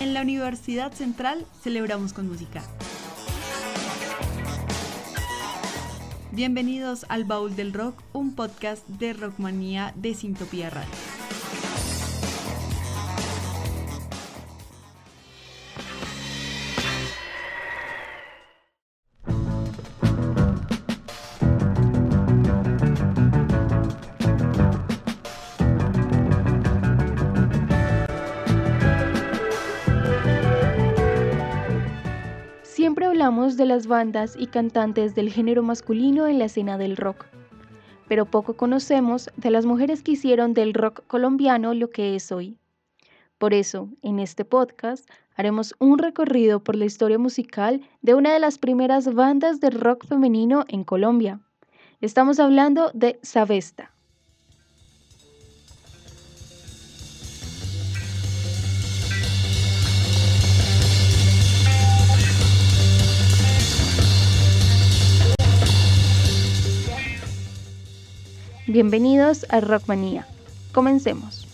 En la Universidad Central celebramos con música. Bienvenidos al Baúl del Rock, un podcast de Rockmanía de Sintopía Radio. De las bandas y cantantes del género masculino en la escena del rock, pero poco conocemos de las mujeres que hicieron del rock colombiano lo que es hoy. Por eso, en este podcast haremos un recorrido por la historia musical de una de las primeras bandas de rock femenino en Colombia. Estamos hablando de Sabesta. Bienvenidos a Rockmanía. Comencemos.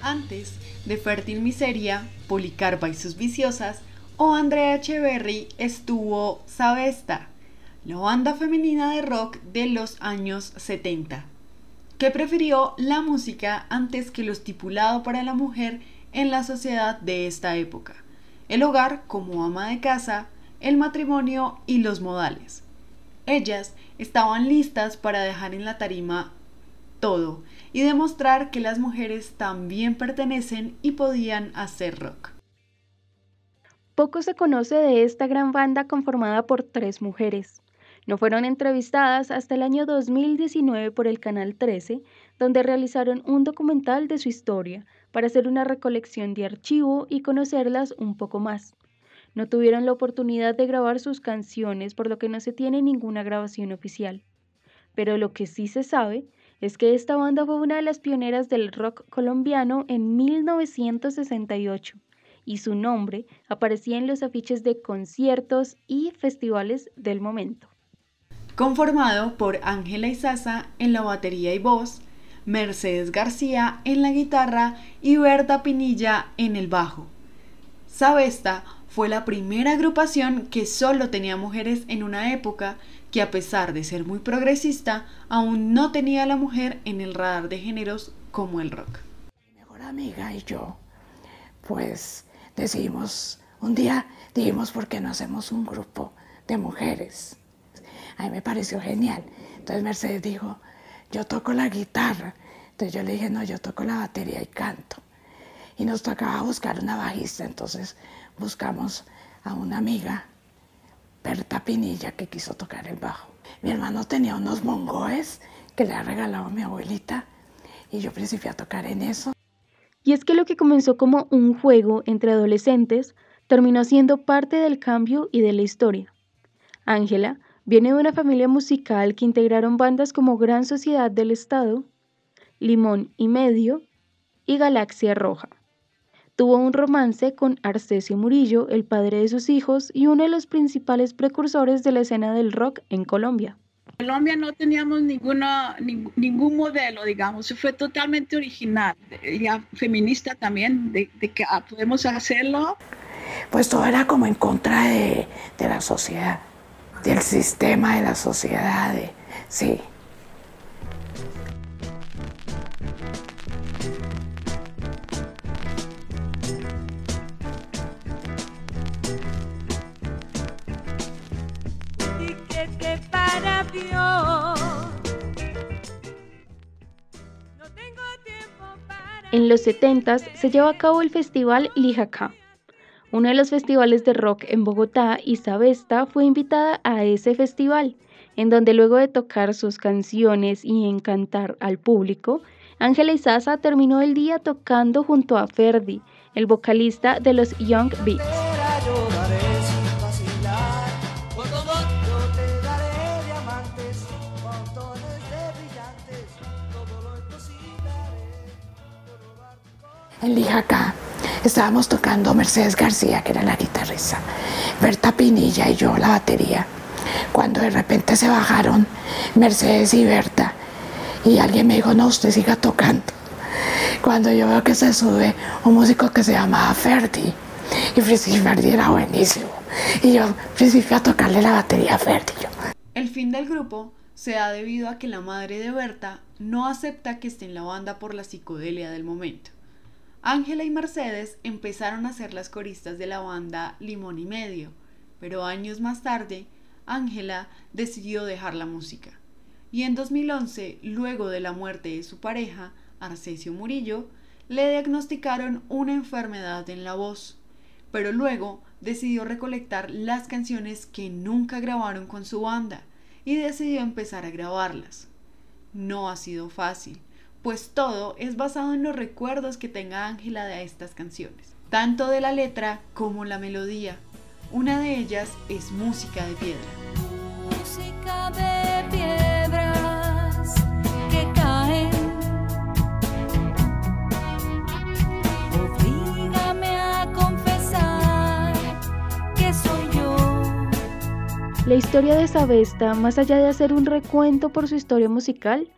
Antes de Fértil Miseria, Policarpa y sus viciosas, o Andrea Echeverry estuvo Sabesta, la banda femenina de rock de los años 70 que prefirió la música antes que lo estipulado para la mujer en la sociedad de esta época, el hogar como ama de casa, el matrimonio y los modales. Ellas estaban listas para dejar en la tarima todo y demostrar que las mujeres también pertenecen y podían hacer rock. Poco se conoce de esta gran banda conformada por tres mujeres. No fueron entrevistadas hasta el año 2019 por el Canal 13, donde realizaron un documental de su historia para hacer una recolección de archivo y conocerlas un poco más. No tuvieron la oportunidad de grabar sus canciones, por lo que no se tiene ninguna grabación oficial. Pero lo que sí se sabe es que esta banda fue una de las pioneras del rock colombiano en 1968 y su nombre aparecía en los afiches de conciertos y festivales del momento conformado por Ángela Izaza en la batería y voz, Mercedes García en la guitarra y Berta Pinilla en el bajo. Sabesta fue la primera agrupación que solo tenía mujeres en una época que a pesar de ser muy progresista, aún no tenía a la mujer en el radar de géneros como el rock. Mi mejor amiga y yo, pues decidimos, un día dijimos, ¿por qué no hacemos un grupo de mujeres? A mí me pareció genial. Entonces Mercedes dijo, yo toco la guitarra. Entonces yo le dije, no, yo toco la batería y canto. Y nos tocaba buscar una bajista. Entonces buscamos a una amiga, Berta Pinilla, que quiso tocar el bajo. Mi hermano tenía unos mongoes que le ha regalado mi abuelita y yo principié a tocar en eso. Y es que lo que comenzó como un juego entre adolescentes terminó siendo parte del cambio y de la historia. Ángela Viene de una familia musical que integraron bandas como Gran Sociedad del Estado, Limón y Medio y Galaxia Roja. Tuvo un romance con Arcesio Murillo, el padre de sus hijos y uno de los principales precursores de la escena del rock en Colombia. En Colombia no teníamos ninguna, ningún modelo, digamos, fue totalmente original, ya feminista también, de, que ah, podemos hacerlo. Pues todo era como en contra de, de la sociedad del sistema de la sociedad, sí. En los 70 se lleva a cabo el festival Lijacá, uno de los festivales de rock en Bogotá, Isabesta fue invitada a ese festival, en donde luego de tocar sus canciones y encantar al público, Ángela Izaza terminó el día tocando junto a Ferdi, el vocalista de los Young Beats. El día acá estábamos tocando Mercedes García, que era la guitarrista, Berta Pinilla y yo la batería. Cuando de repente se bajaron Mercedes y Berta, y alguien me dijo, no, usted siga tocando. Cuando yo veo que se sube un músico que se llamaba Ferdi, y Ferdi era buenísimo, y yo principio a tocarle la batería a Ferdi. El fin del grupo se da debido a que la madre de Berta no acepta que esté en la banda por la psicodelia del momento. Ángela y Mercedes empezaron a ser las coristas de la banda Limón y Medio, pero años más tarde, Ángela decidió dejar la música. Y en 2011, luego de la muerte de su pareja, Arcesio Murillo, le diagnosticaron una enfermedad en la voz, pero luego decidió recolectar las canciones que nunca grabaron con su banda y decidió empezar a grabarlas. No ha sido fácil, pues todo es basado en los recuerdos que tenga Ángela de estas canciones, tanto de la letra como la melodía. Una de ellas es Música de Piedra. Música de piedras que caen. a confesar que soy yo. La historia de Sabesta, más allá de hacer un recuento por su historia musical,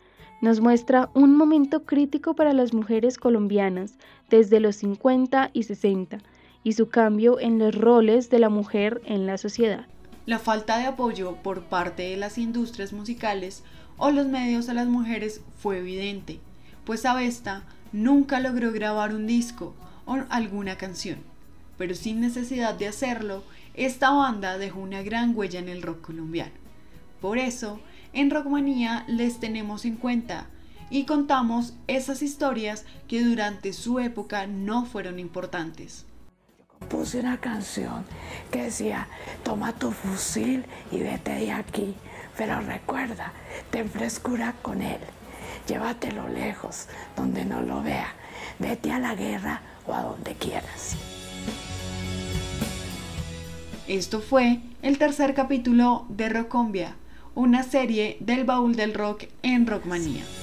nos muestra un momento crítico para las mujeres colombianas desde los 50 y 60 y su cambio en los roles de la mujer en la sociedad. La falta de apoyo por parte de las industrias musicales o los medios a las mujeres fue evidente, pues Avesta nunca logró grabar un disco o alguna canción, pero sin necesidad de hacerlo, esta banda dejó una gran huella en el rock colombiano. Por eso, en Rockmanía les tenemos en cuenta y contamos esas historias que durante su época no fueron importantes. Puse una canción que decía, toma tu fusil y vete de aquí, pero recuerda, ten frescura con él, llévatelo lejos, donde no lo vea, vete a la guerra o a donde quieras. Esto fue el tercer capítulo de Rocombia una serie del baúl del rock en Rockmanía.